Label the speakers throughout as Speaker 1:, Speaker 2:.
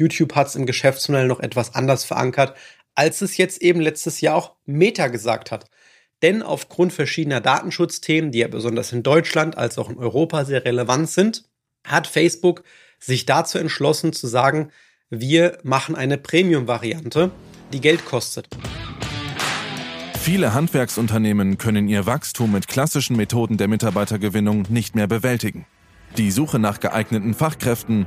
Speaker 1: YouTube hat es im Geschäftsmodell noch etwas anders verankert, als es jetzt eben letztes Jahr auch Meta gesagt hat. Denn aufgrund verschiedener Datenschutzthemen, die ja besonders in Deutschland als auch in Europa sehr relevant sind, hat Facebook sich dazu entschlossen zu sagen, wir machen eine Premium-Variante, die Geld kostet.
Speaker 2: Viele Handwerksunternehmen können ihr Wachstum mit klassischen Methoden der Mitarbeitergewinnung nicht mehr bewältigen. Die Suche nach geeigneten Fachkräften,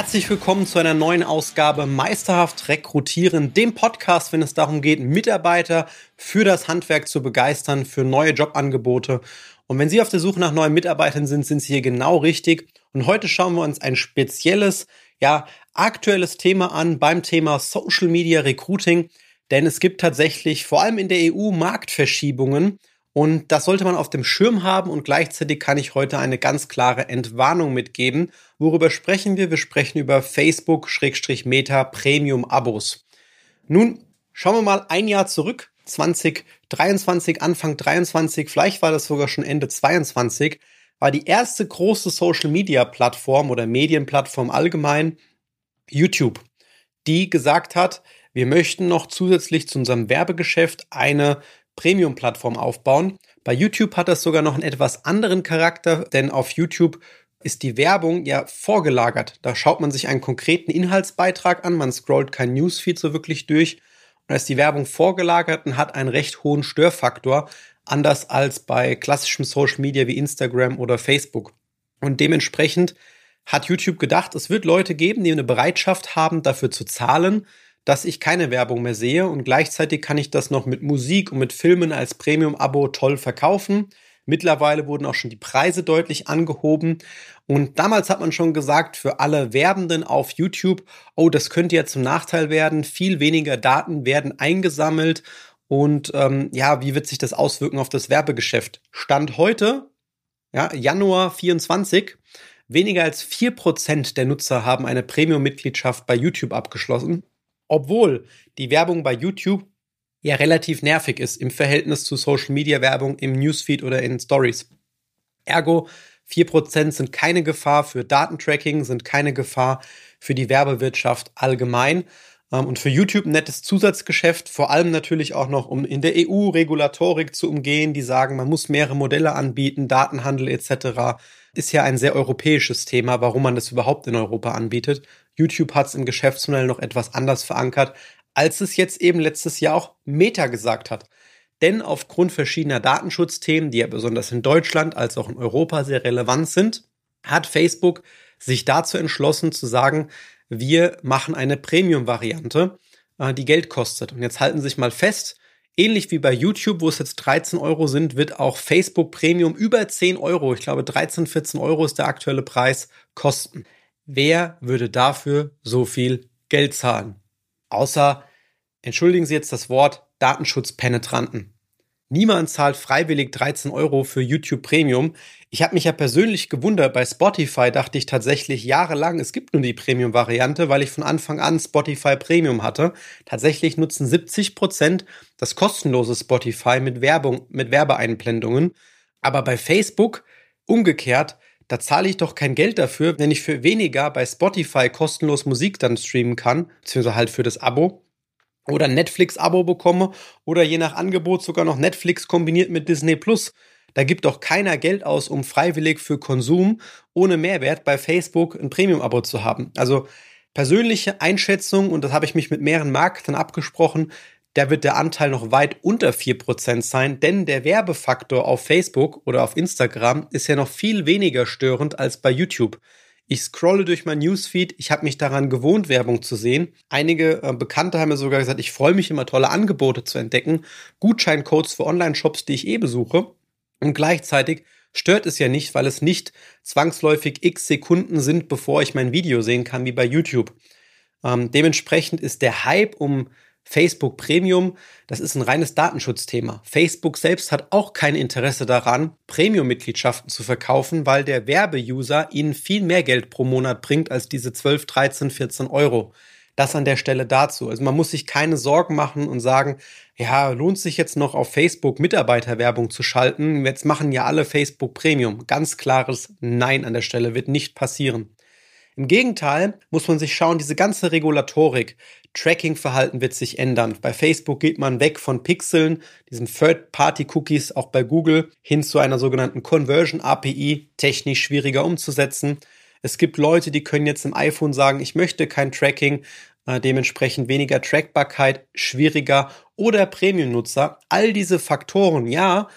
Speaker 1: Herzlich willkommen zu einer neuen Ausgabe Meisterhaft Rekrutieren, dem Podcast, wenn es darum geht, Mitarbeiter für das Handwerk zu begeistern, für neue Jobangebote. Und wenn Sie auf der Suche nach neuen Mitarbeitern sind, sind Sie hier genau richtig. Und heute schauen wir uns ein spezielles, ja, aktuelles Thema an beim Thema Social Media Recruiting. Denn es gibt tatsächlich vor allem in der EU Marktverschiebungen und das sollte man auf dem Schirm haben und gleichzeitig kann ich heute eine ganz klare Entwarnung mitgeben. Worüber sprechen wir? Wir sprechen über Facebook-Meta Premium Abos. Nun schauen wir mal ein Jahr zurück. 2023, Anfang 23, vielleicht war das sogar schon Ende 22, war die erste große Social Media Plattform oder Medienplattform allgemein YouTube, die gesagt hat, wir möchten noch zusätzlich zu unserem Werbegeschäft eine Premium-Plattform aufbauen. Bei YouTube hat das sogar noch einen etwas anderen Charakter, denn auf YouTube ist die Werbung ja vorgelagert. Da schaut man sich einen konkreten Inhaltsbeitrag an, man scrollt kein Newsfeed so wirklich durch. Und da ist die Werbung vorgelagert und hat einen recht hohen Störfaktor, anders als bei klassischem Social Media wie Instagram oder Facebook. Und dementsprechend hat YouTube gedacht, es wird Leute geben, die eine Bereitschaft haben, dafür zu zahlen, dass ich keine Werbung mehr sehe und gleichzeitig kann ich das noch mit Musik und mit Filmen als Premium-Abo toll verkaufen. Mittlerweile wurden auch schon die Preise deutlich angehoben. Und damals hat man schon gesagt, für alle Werbenden auf YouTube, oh, das könnte ja zum Nachteil werden. Viel weniger Daten werden eingesammelt. Und ähm, ja, wie wird sich das auswirken auf das Werbegeschäft? Stand heute, ja, Januar 24, weniger als vier Prozent der Nutzer haben eine Premium-Mitgliedschaft bei YouTube abgeschlossen obwohl die Werbung bei YouTube ja relativ nervig ist im Verhältnis zu Social Media Werbung im Newsfeed oder in Stories. Ergo, 4% sind keine Gefahr für Datentracking, sind keine Gefahr für die Werbewirtschaft allgemein. Ähm, und für YouTube ein nettes Zusatzgeschäft, vor allem natürlich auch noch, um in der EU Regulatorik zu umgehen, die sagen, man muss mehrere Modelle anbieten, Datenhandel etc. Ist ja ein sehr europäisches Thema, warum man das überhaupt in Europa anbietet. YouTube hat es im Geschäftsmodell noch etwas anders verankert, als es jetzt eben letztes Jahr auch Meta gesagt hat. Denn aufgrund verschiedener Datenschutzthemen, die ja besonders in Deutschland als auch in Europa sehr relevant sind, hat Facebook sich dazu entschlossen zu sagen, wir machen eine Premium-Variante, äh, die Geld kostet. Und jetzt halten Sie sich mal fest, ähnlich wie bei YouTube, wo es jetzt 13 Euro sind, wird auch Facebook Premium über 10 Euro, ich glaube 13, 14 Euro ist der aktuelle Preis, kosten. Wer würde dafür so viel Geld zahlen? Außer, entschuldigen Sie jetzt das Wort, Datenschutzpenetranten. Niemand zahlt freiwillig 13 Euro für YouTube Premium. Ich habe mich ja persönlich gewundert, bei Spotify dachte ich tatsächlich jahrelang, es gibt nur die Premium-Variante, weil ich von Anfang an Spotify Premium hatte. Tatsächlich nutzen 70 Prozent das kostenlose Spotify mit Werbung, mit Werbeeinblendungen. Aber bei Facebook umgekehrt da zahle ich doch kein Geld dafür, wenn ich für weniger bei Spotify kostenlos Musik dann streamen kann, beziehungsweise halt für das Abo oder Netflix-Abo bekomme oder je nach Angebot sogar noch Netflix kombiniert mit Disney Plus. Da gibt doch keiner Geld aus, um freiwillig für Konsum ohne Mehrwert bei Facebook ein Premium-Abo zu haben. Also persönliche Einschätzung, und das habe ich mich mit mehreren Marketern abgesprochen, da wird der Anteil noch weit unter 4% sein, denn der Werbefaktor auf Facebook oder auf Instagram ist ja noch viel weniger störend als bei YouTube. Ich scrolle durch mein Newsfeed, ich habe mich daran gewohnt, Werbung zu sehen. Einige äh, Bekannte haben mir sogar gesagt, ich freue mich immer, tolle Angebote zu entdecken, Gutscheincodes für Online-Shops, die ich eh besuche. Und gleichzeitig stört es ja nicht, weil es nicht zwangsläufig x Sekunden sind, bevor ich mein Video sehen kann, wie bei YouTube. Ähm, dementsprechend ist der Hype um Facebook Premium, das ist ein reines Datenschutzthema. Facebook selbst hat auch kein Interesse daran, Premium-Mitgliedschaften zu verkaufen, weil der Werbeuser ihnen viel mehr Geld pro Monat bringt als diese 12, 13, 14 Euro. Das an der Stelle dazu. Also man muss sich keine Sorgen machen und sagen, ja, lohnt sich jetzt noch auf Facebook Mitarbeiterwerbung zu schalten? Jetzt machen ja alle Facebook Premium. Ganz klares Nein an der Stelle wird nicht passieren. Im Gegenteil muss man sich schauen, diese ganze Regulatorik, Tracking-Verhalten wird sich ändern. Bei Facebook geht man weg von Pixeln, diesen Third-Party-Cookies, auch bei Google, hin zu einer sogenannten Conversion-API, technisch schwieriger umzusetzen. Es gibt Leute, die können jetzt im iPhone sagen, ich möchte kein Tracking, äh, dementsprechend weniger Trackbarkeit, schwieriger oder Premium-Nutzer. All diese Faktoren, ja,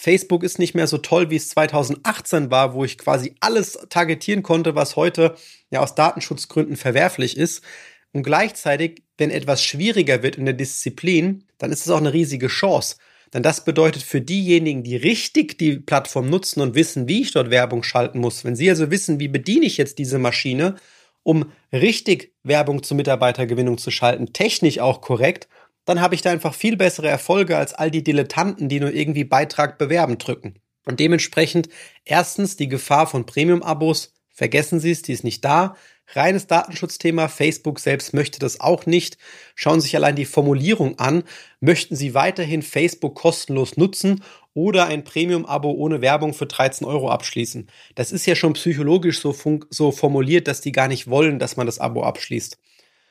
Speaker 1: Facebook ist nicht mehr so toll, wie es 2018 war, wo ich quasi alles targetieren konnte, was heute ja aus Datenschutzgründen verwerflich ist. Und gleichzeitig, wenn etwas schwieriger wird in der Disziplin, dann ist es auch eine riesige Chance. Denn das bedeutet für diejenigen, die richtig die Plattform nutzen und wissen, wie ich dort Werbung schalten muss, wenn sie also wissen, wie bediene ich jetzt diese Maschine, um richtig Werbung zur Mitarbeitergewinnung zu schalten, technisch auch korrekt, dann habe ich da einfach viel bessere Erfolge als all die Dilettanten, die nur irgendwie Beitrag bewerben drücken. Und dementsprechend erstens die Gefahr von Premium-Abos, vergessen Sie es, die ist nicht da. Reines Datenschutzthema. Facebook selbst möchte das auch nicht. Schauen Sie sich allein die Formulierung an. Möchten Sie weiterhin Facebook kostenlos nutzen oder ein Premium-Abo ohne Werbung für 13 Euro abschließen? Das ist ja schon psychologisch so, so formuliert, dass die gar nicht wollen, dass man das Abo abschließt.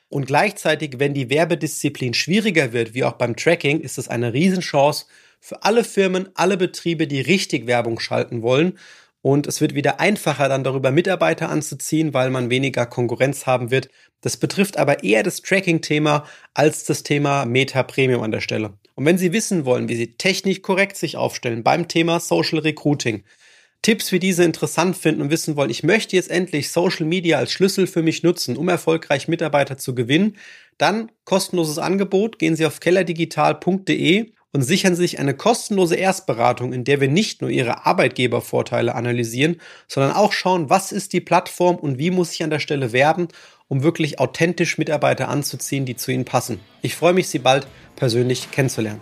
Speaker 1: Und gleichzeitig, wenn die Werbedisziplin schwieriger wird, wie auch beim Tracking, ist es eine Riesenchance für alle Firmen, alle Betriebe, die richtig Werbung schalten wollen und es wird wieder einfacher, dann darüber Mitarbeiter anzuziehen, weil man weniger Konkurrenz haben wird. Das betrifft aber eher das Tracking-Thema als das Thema Meta Premium an der Stelle. Und wenn Sie wissen wollen, wie Sie technisch korrekt sich aufstellen beim Thema Social Recruiting, Tipps wie diese interessant finden und wissen wollen, ich möchte jetzt endlich Social Media als Schlüssel für mich nutzen, um erfolgreich Mitarbeiter zu gewinnen, dann kostenloses Angebot, gehen Sie auf kellerdigital.de und sichern sich eine kostenlose Erstberatung, in der wir nicht nur Ihre Arbeitgebervorteile analysieren, sondern auch schauen, was ist die Plattform und wie muss ich an der Stelle werben, um wirklich authentisch Mitarbeiter anzuziehen, die zu Ihnen passen. Ich freue mich, Sie bald persönlich kennenzulernen.